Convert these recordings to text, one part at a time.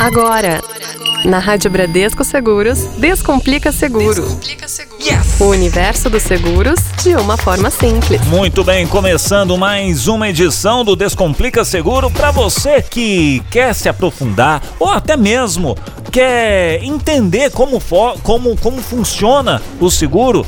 Agora, na Rádio Bradesco Seguros, Descomplica Seguro. Descomplica Seguro. Yes! O universo dos seguros de uma forma simples. Muito bem, começando mais uma edição do Descomplica Seguro para você que quer se aprofundar ou até mesmo quer entender como, como, como funciona o seguro.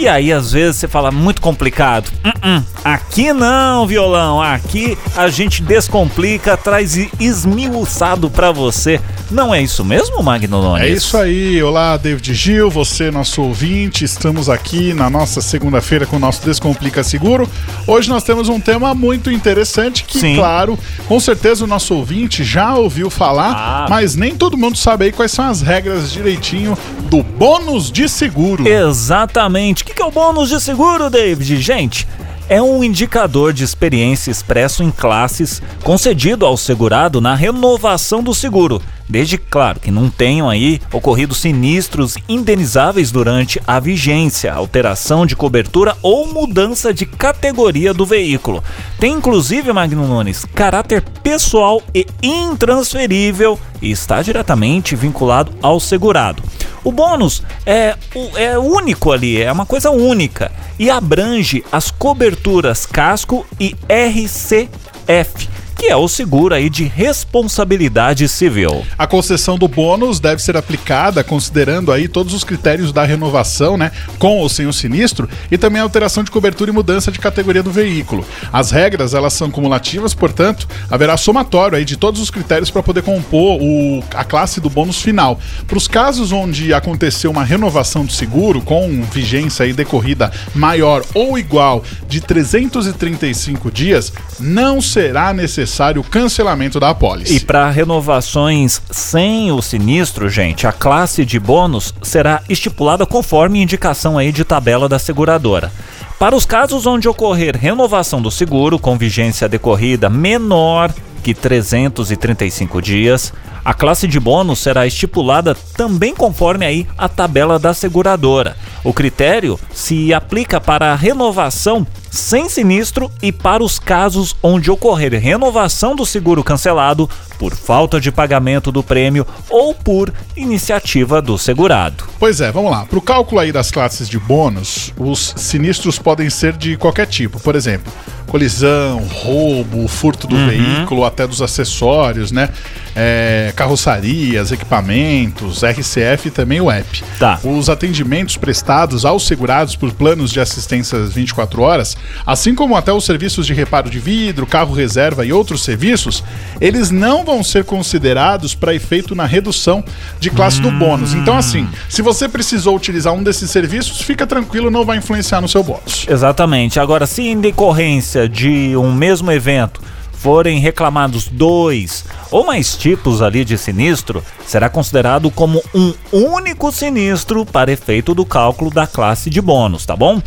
E aí, às vezes, você fala muito complicado. Uh -uh. Aqui não, violão. Aqui a gente descomplica, traz esmiuçado para você. Não é isso mesmo, Magno Nunes? É isso aí. Olá, David Gil, você, nosso ouvinte. Estamos aqui na nossa segunda-feira com o nosso Descomplica Seguro. Hoje nós temos um tema muito interessante que, Sim. claro, com certeza o nosso ouvinte já ouviu falar, ah. mas nem todo mundo sabe aí quais são as regras direitinho do bônus de seguro. Exatamente. O que é o bônus de seguro, David? Gente, é um indicador de experiência expresso em classes concedido ao segurado na renovação do seguro, desde claro que não tenham aí ocorrido sinistros indenizáveis durante a vigência, alteração de cobertura ou mudança de categoria do veículo. Tem inclusive, Magno Nunes, caráter pessoal e intransferível e está diretamente vinculado ao segurado. O bônus é, é único ali, é uma coisa única e abrange as coberturas casco e RCF que é o seguro aí de responsabilidade civil. A concessão do bônus deve ser aplicada considerando aí todos os critérios da renovação, né, com ou sem o sinistro, e também a alteração de cobertura e mudança de categoria do veículo. As regras, elas são cumulativas, portanto, haverá somatório aí de todos os critérios para poder compor o, a classe do bônus final. Para os casos onde aconteceu uma renovação do seguro com vigência aí decorrida maior ou igual de 335 dias, não será necessário necessário o cancelamento da apólice. E para renovações sem o sinistro, gente, a classe de bônus será estipulada conforme indicação aí de tabela da seguradora. Para os casos onde ocorrer renovação do seguro com vigência decorrida menor que 335 dias, a classe de bônus será estipulada também conforme aí a tabela da seguradora. O critério se aplica para a renovação sem sinistro e para os casos onde ocorrer renovação do seguro cancelado por falta de pagamento do prêmio ou por iniciativa do segurado. Pois é, vamos lá. Para o cálculo aí das classes de bônus, os sinistros podem ser de qualquer tipo. Por exemplo, colisão, roubo, furto do uhum. veículo, até dos acessórios, né? É, carroçarias, equipamentos, RCF e também o app. Tá. Os atendimentos prestados aos segurados por planos de assistência 24 horas, assim como até os serviços de reparo de vidro, carro reserva e outros serviços, eles não vão ser considerados para efeito na redução de classe hum. do bônus. Então, assim, se você precisou utilizar um desses serviços, fica tranquilo, não vai influenciar no seu bônus. Exatamente. Agora, se em decorrência de um mesmo evento forem reclamados dois ou mais tipos ali de sinistro, será considerado como um único sinistro para efeito do cálculo da classe de bônus, tá bom?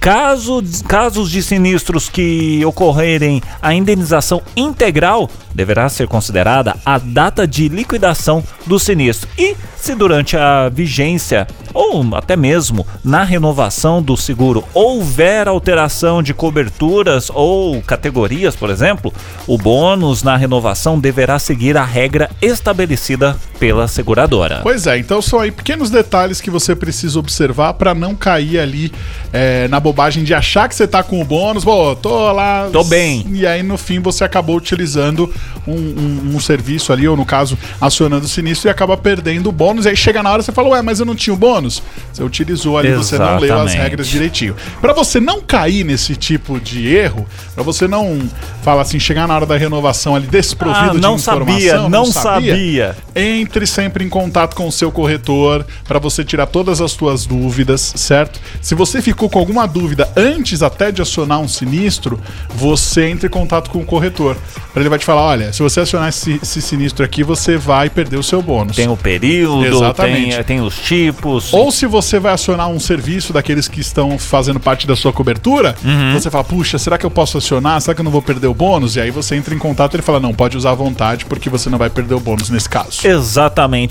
Caso, casos de sinistros que ocorrerem a indenização integral, deverá ser considerada a data de liquidação do sinistro. E se durante a vigência ou até mesmo na renovação do seguro houver alteração de coberturas ou categorias, por exemplo, o bônus na renovação deverá seguir a regra estabelecida pela seguradora. Pois é, então são aí pequenos detalhes que você precisa observar para não cair ali é, na bobagem de achar que você tá com o bônus, pô, tô lá. Tô bem. E aí no fim você acabou utilizando um, um, um serviço ali, ou no caso, acionando o sinistro e acaba perdendo o bônus. E aí chega na hora você fala, ué, mas eu não tinha o bônus. Você utilizou ali, Exatamente. você não leu as regras direitinho. Para você não cair nesse tipo de erro, para você não falar assim, chegar na hora da renovação ali desprovido ah, não de informação, sabia, não, não sabia, sabia, entre sempre em contato com o seu corretor para você tirar todas as suas dúvidas, certo? Se você ficou com alguma dúvida antes até de acionar um sinistro, você entre em contato com o corretor. Para ele vai te falar, olha, se você acionar esse, esse, sinistro aqui, você vai perder o seu bônus. Tem o período, Exatamente. Tem, tem os tipos. Ou se você vai acionar um serviço daqueles que estão fazendo parte da sua cobertura, uhum. você fala, puxa, será que eu posso acionar? Será que eu não vou perder o bônus? E aí você entra em contato e ele fala, não, pode usar à vontade, porque você não vai perder o bônus nesse caso. Exatamente.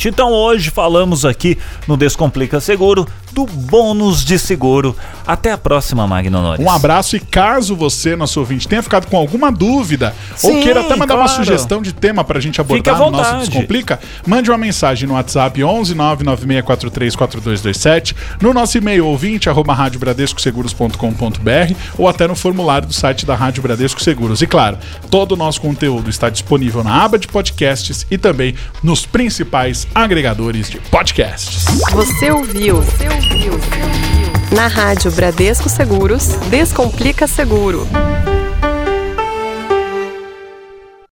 Então hoje falamos aqui no Descomplica Seguro do bônus de seguro. Até a próxima, Magno Nunes. Um abraço e caso você, nosso ouvinte, tenha ficado com alguma dúvida ou Sim, queira até mandar uma claro. sugestão de tema pra gente Fique à abordar no nosso. Descomplica, mande uma mensagem no WhatsApp 11 996434227, no nosso e-mail ouvinte arroba radiobradescoseguros.com.br ou até no formulário do site da Rádio Bradesco Seguros. E claro, todo o nosso conteúdo está disponível na aba de podcasts e também nos principais agregadores de podcasts. Você ouviu? Você ouviu? Você ouviu? Na Rádio Bradesco Seguros, Descomplica Seguro.